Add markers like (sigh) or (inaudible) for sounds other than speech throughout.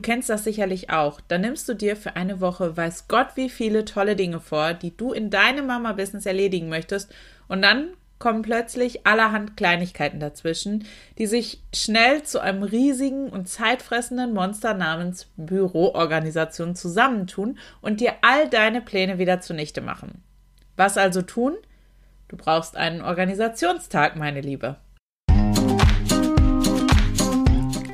Du kennst das sicherlich auch. Da nimmst du dir für eine Woche weiß Gott wie viele tolle Dinge vor, die du in deinem Mama-Business erledigen möchtest. Und dann kommen plötzlich allerhand Kleinigkeiten dazwischen, die sich schnell zu einem riesigen und zeitfressenden Monster namens Büroorganisation zusammentun und dir all deine Pläne wieder zunichte machen. Was also tun? Du brauchst einen Organisationstag, meine Liebe.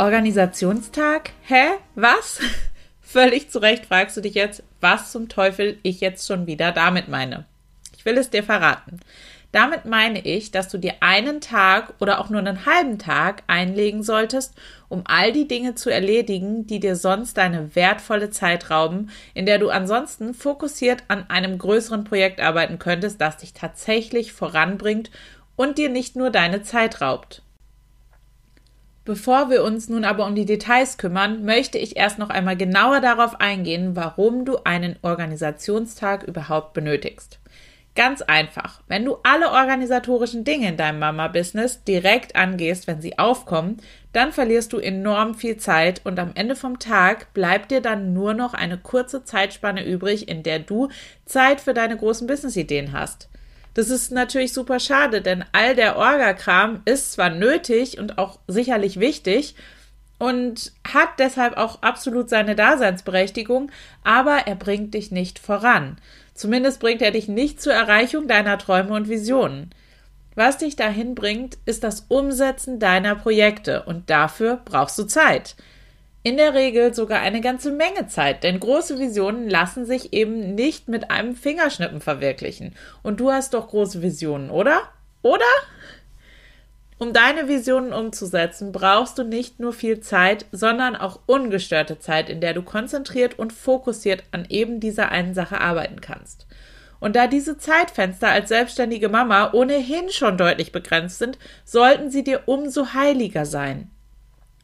Organisationstag? Hä? Was? (laughs) Völlig zu Recht fragst du dich jetzt, was zum Teufel ich jetzt schon wieder damit meine. Ich will es dir verraten. Damit meine ich, dass du dir einen Tag oder auch nur einen halben Tag einlegen solltest, um all die Dinge zu erledigen, die dir sonst deine wertvolle Zeit rauben, in der du ansonsten fokussiert an einem größeren Projekt arbeiten könntest, das dich tatsächlich voranbringt und dir nicht nur deine Zeit raubt. Bevor wir uns nun aber um die Details kümmern, möchte ich erst noch einmal genauer darauf eingehen, warum du einen Organisationstag überhaupt benötigst. Ganz einfach. Wenn du alle organisatorischen Dinge in deinem Mama-Business direkt angehst, wenn sie aufkommen, dann verlierst du enorm viel Zeit und am Ende vom Tag bleibt dir dann nur noch eine kurze Zeitspanne übrig, in der du Zeit für deine großen Business-Ideen hast. Das ist natürlich super schade, denn all der Orga-Kram ist zwar nötig und auch sicherlich wichtig und hat deshalb auch absolut seine Daseinsberechtigung, aber er bringt dich nicht voran. Zumindest bringt er dich nicht zur Erreichung deiner Träume und Visionen. Was dich dahin bringt, ist das Umsetzen deiner Projekte und dafür brauchst du Zeit. In der Regel sogar eine ganze Menge Zeit, denn große Visionen lassen sich eben nicht mit einem Fingerschnippen verwirklichen. Und du hast doch große Visionen, oder? Oder? Um deine Visionen umzusetzen, brauchst du nicht nur viel Zeit, sondern auch ungestörte Zeit, in der du konzentriert und fokussiert an eben dieser einen Sache arbeiten kannst. Und da diese Zeitfenster als selbstständige Mama ohnehin schon deutlich begrenzt sind, sollten sie dir umso heiliger sein.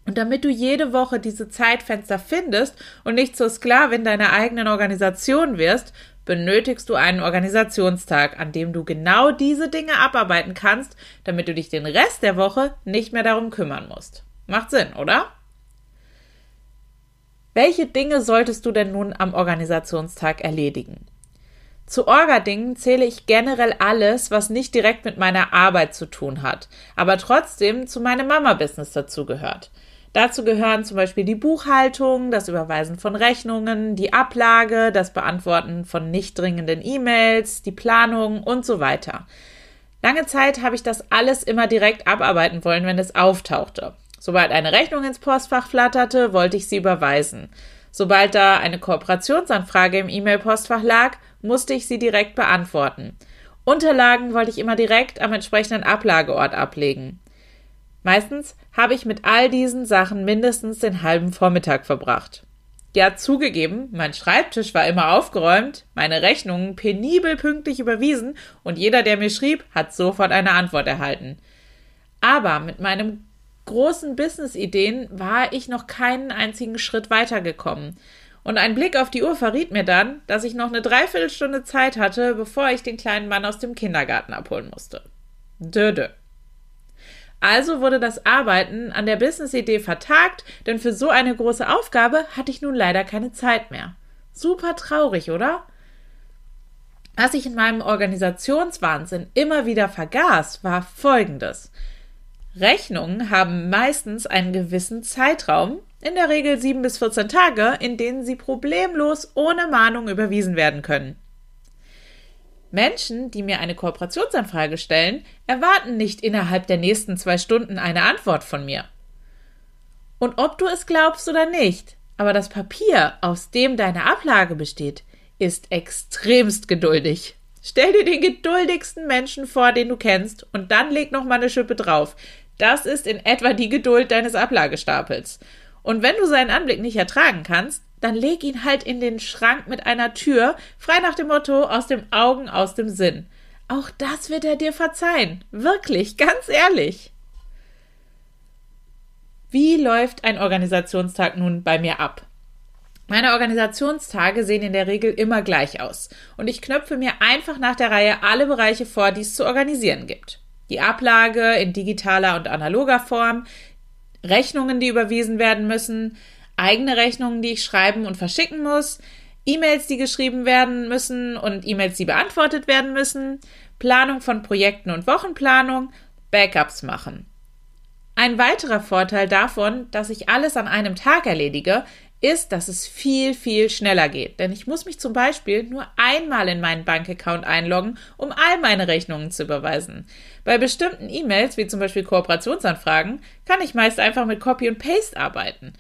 Und damit du jede Woche diese Zeitfenster findest und nicht zur Sklavin deiner eigenen Organisation wirst, benötigst du einen Organisationstag, an dem du genau diese Dinge abarbeiten kannst, damit du dich den Rest der Woche nicht mehr darum kümmern musst. Macht Sinn, oder? Welche Dinge solltest du denn nun am Organisationstag erledigen? Zu Orga-Dingen zähle ich generell alles, was nicht direkt mit meiner Arbeit zu tun hat, aber trotzdem zu meinem Mama-Business dazugehört. Dazu gehören zum Beispiel die Buchhaltung, das Überweisen von Rechnungen, die Ablage, das Beantworten von nicht dringenden E-Mails, die Planung und so weiter. Lange Zeit habe ich das alles immer direkt abarbeiten wollen, wenn es auftauchte. Sobald eine Rechnung ins Postfach flatterte, wollte ich sie überweisen. Sobald da eine Kooperationsanfrage im E-Mail-Postfach lag, musste ich sie direkt beantworten. Unterlagen wollte ich immer direkt am entsprechenden Ablageort ablegen. Meistens habe ich mit all diesen Sachen mindestens den halben Vormittag verbracht. Ja, zugegeben, mein Schreibtisch war immer aufgeräumt, meine Rechnungen penibel pünktlich überwiesen und jeder, der mir schrieb, hat sofort eine Antwort erhalten. Aber mit meinen großen Business-Ideen war ich noch keinen einzigen Schritt weitergekommen. Und ein Blick auf die Uhr verriet mir dann, dass ich noch eine Dreiviertelstunde Zeit hatte, bevor ich den kleinen Mann aus dem Kindergarten abholen musste. Dödö. Also wurde das Arbeiten an der Business-Idee vertagt, denn für so eine große Aufgabe hatte ich nun leider keine Zeit mehr. Super traurig, oder? Was ich in meinem Organisationswahnsinn immer wieder vergaß, war Folgendes. Rechnungen haben meistens einen gewissen Zeitraum, in der Regel sieben bis 14 Tage, in denen sie problemlos ohne Mahnung überwiesen werden können. Menschen, die mir eine Kooperationsanfrage stellen, erwarten nicht innerhalb der nächsten zwei Stunden eine Antwort von mir. Und ob du es glaubst oder nicht, aber das Papier, aus dem deine Ablage besteht, ist extremst geduldig. Stell dir den geduldigsten Menschen vor, den du kennst, und dann leg noch mal eine Schippe drauf. Das ist in etwa die Geduld deines Ablagestapels. Und wenn du seinen Anblick nicht ertragen kannst, dann leg ihn halt in den Schrank mit einer Tür, frei nach dem Motto aus dem Augen, aus dem Sinn. Auch das wird er dir verzeihen. Wirklich, ganz ehrlich. Wie läuft ein Organisationstag nun bei mir ab? Meine Organisationstage sehen in der Regel immer gleich aus und ich knöpfe mir einfach nach der Reihe alle Bereiche vor, die es zu organisieren gibt. Die Ablage in digitaler und analoger Form, Rechnungen, die überwiesen werden müssen, eigene Rechnungen, die ich schreiben und verschicken muss, E-Mails, die geschrieben werden müssen und E-Mails, die beantwortet werden müssen, Planung von Projekten und Wochenplanung, Backups machen. Ein weiterer Vorteil davon, dass ich alles an einem Tag erledige, ist, dass es viel, viel schneller geht. Denn ich muss mich zum Beispiel nur einmal in meinen Bankaccount einloggen, um all meine Rechnungen zu überweisen. Bei bestimmten E-Mails, wie zum Beispiel Kooperationsanfragen, kann ich meist einfach mit Copy und Paste arbeiten.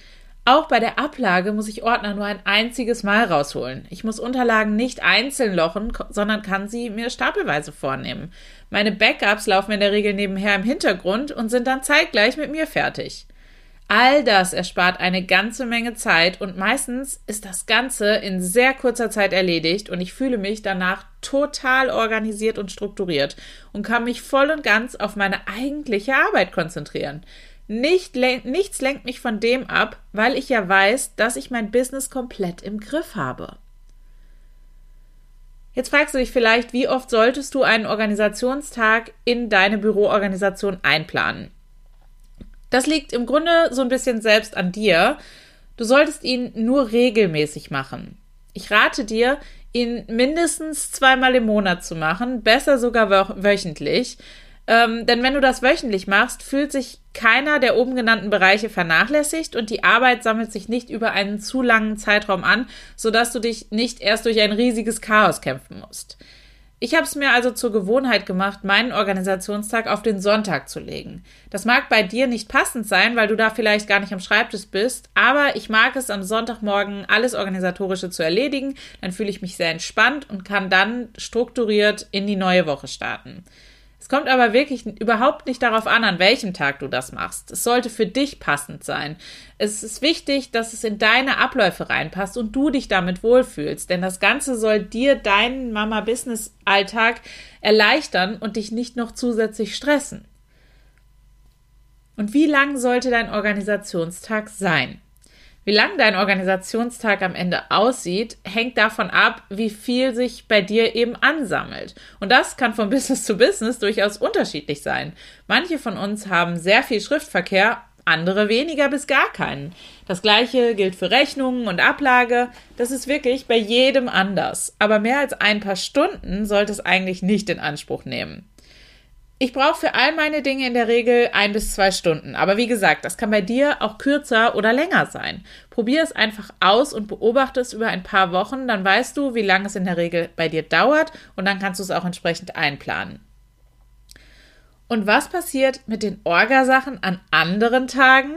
Auch bei der Ablage muss ich Ordner nur ein einziges Mal rausholen. Ich muss Unterlagen nicht einzeln lochen, sondern kann sie mir stapelweise vornehmen. Meine Backups laufen in der Regel nebenher im Hintergrund und sind dann zeitgleich mit mir fertig. All das erspart eine ganze Menge Zeit und meistens ist das Ganze in sehr kurzer Zeit erledigt und ich fühle mich danach total organisiert und strukturiert und kann mich voll und ganz auf meine eigentliche Arbeit konzentrieren. Nicht, nichts lenkt mich von dem ab, weil ich ja weiß, dass ich mein Business komplett im Griff habe. Jetzt fragst du dich vielleicht, wie oft solltest du einen Organisationstag in deine Büroorganisation einplanen? Das liegt im Grunde so ein bisschen selbst an dir. Du solltest ihn nur regelmäßig machen. Ich rate dir, ihn mindestens zweimal im Monat zu machen, besser sogar wöchentlich. Ähm, denn wenn du das wöchentlich machst, fühlt sich keiner der oben genannten Bereiche vernachlässigt und die Arbeit sammelt sich nicht über einen zu langen Zeitraum an, sodass du dich nicht erst durch ein riesiges Chaos kämpfen musst. Ich habe es mir also zur Gewohnheit gemacht, meinen Organisationstag auf den Sonntag zu legen. Das mag bei dir nicht passend sein, weil du da vielleicht gar nicht am Schreibtisch bist, aber ich mag es am Sonntagmorgen alles organisatorische zu erledigen, dann fühle ich mich sehr entspannt und kann dann strukturiert in die neue Woche starten. Es kommt aber wirklich überhaupt nicht darauf an, an welchem Tag du das machst. Es sollte für dich passend sein. Es ist wichtig, dass es in deine Abläufe reinpasst und du dich damit wohlfühlst, denn das Ganze soll dir deinen Mama-Business-Alltag erleichtern und dich nicht noch zusätzlich stressen. Und wie lang sollte dein Organisationstag sein? Wie lang dein Organisationstag am Ende aussieht, hängt davon ab, wie viel sich bei dir eben ansammelt. Und das kann von (laughs) Business zu Business durchaus unterschiedlich sein. Manche von uns haben sehr viel Schriftverkehr, andere weniger bis gar keinen. Das gleiche gilt für Rechnungen und Ablage. Das ist wirklich bei jedem anders. Aber mehr als ein paar Stunden sollte es eigentlich nicht in Anspruch nehmen. Ich brauche für all meine Dinge in der Regel ein bis zwei Stunden. Aber wie gesagt, das kann bei dir auch kürzer oder länger sein. Probier es einfach aus und beobachte es über ein paar Wochen. Dann weißt du, wie lange es in der Regel bei dir dauert und dann kannst du es auch entsprechend einplanen. Und was passiert mit den Orgasachen an anderen Tagen?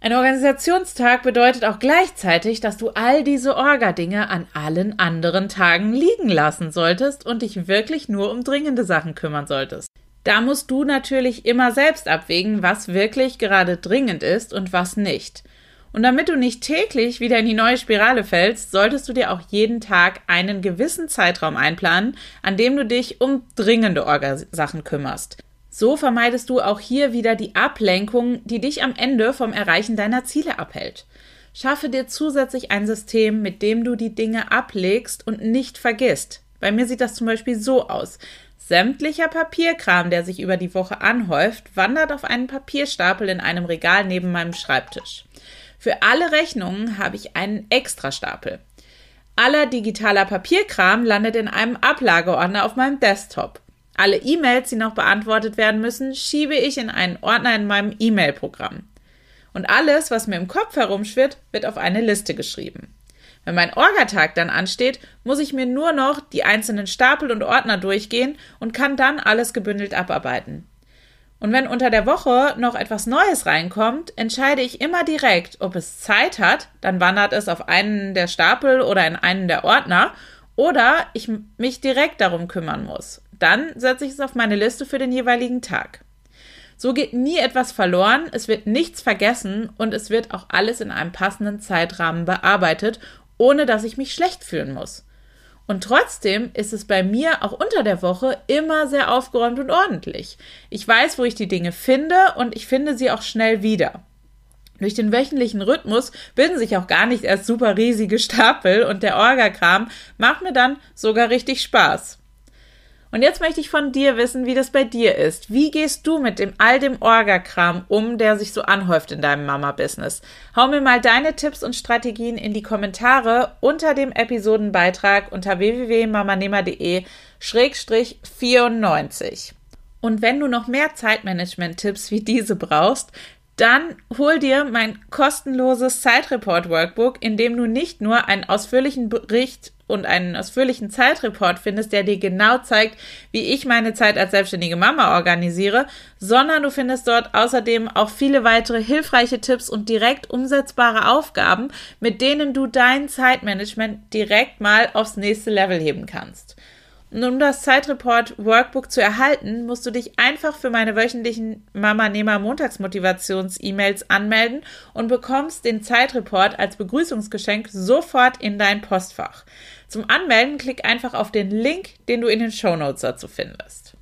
Ein Organisationstag bedeutet auch gleichzeitig, dass du all diese Orga-Dinge an allen anderen Tagen liegen lassen solltest und dich wirklich nur um dringende Sachen kümmern solltest. Da musst du natürlich immer selbst abwägen, was wirklich gerade dringend ist und was nicht. Und damit du nicht täglich wieder in die neue Spirale fällst, solltest du dir auch jeden Tag einen gewissen Zeitraum einplanen, an dem du dich um dringende Orgasachen kümmerst. So vermeidest du auch hier wieder die Ablenkung, die dich am Ende vom Erreichen deiner Ziele abhält. Schaffe dir zusätzlich ein System, mit dem du die Dinge ablegst und nicht vergisst. Bei mir sieht das zum Beispiel so aus. Sämtlicher Papierkram, der sich über die Woche anhäuft, wandert auf einen Papierstapel in einem Regal neben meinem Schreibtisch. Für alle Rechnungen habe ich einen Extrastapel. Aller digitaler Papierkram landet in einem Ablageordner auf meinem Desktop. Alle E-Mails, die noch beantwortet werden müssen, schiebe ich in einen Ordner in meinem E-Mail-Programm. Und alles, was mir im Kopf herumschwirrt, wird auf eine Liste geschrieben. Wenn mein Orgatag dann ansteht, muss ich mir nur noch die einzelnen Stapel und Ordner durchgehen und kann dann alles gebündelt abarbeiten. Und wenn unter der Woche noch etwas Neues reinkommt, entscheide ich immer direkt, ob es Zeit hat, dann wandert es auf einen der Stapel oder in einen der Ordner oder ich mich direkt darum kümmern muss. Dann setze ich es auf meine Liste für den jeweiligen Tag. So geht nie etwas verloren, es wird nichts vergessen und es wird auch alles in einem passenden Zeitrahmen bearbeitet, ohne dass ich mich schlecht fühlen muss. Und trotzdem ist es bei mir auch unter der Woche immer sehr aufgeräumt und ordentlich. Ich weiß, wo ich die Dinge finde und ich finde sie auch schnell wieder. Durch den wöchentlichen Rhythmus bilden sich auch gar nicht erst super riesige Stapel und der Orgakram macht mir dann sogar richtig Spaß. Und jetzt möchte ich von dir wissen, wie das bei dir ist. Wie gehst du mit dem all dem Orgakram um, der sich so anhäuft in deinem Mama-Business? Hau mir mal deine Tipps und Strategien in die Kommentare unter dem Episodenbeitrag unter www.mamanehmer.de 94. Und wenn du noch mehr Zeitmanagement-Tipps wie diese brauchst, dann hol dir mein kostenloses Zeitreport-Workbook, in dem du nicht nur einen ausführlichen Bericht und einen ausführlichen Zeitreport findest, der dir genau zeigt, wie ich meine Zeit als selbstständige Mama organisiere, sondern du findest dort außerdem auch viele weitere hilfreiche Tipps und direkt umsetzbare Aufgaben, mit denen du dein Zeitmanagement direkt mal aufs nächste Level heben kannst. Und um das Zeitreport Workbook zu erhalten, musst du dich einfach für meine wöchentlichen Mama-Nehmer Montagsmotivations-E-Mails anmelden und bekommst den Zeitreport als Begrüßungsgeschenk sofort in dein Postfach. Zum Anmelden klick einfach auf den Link, den du in den Show Notes dazu findest.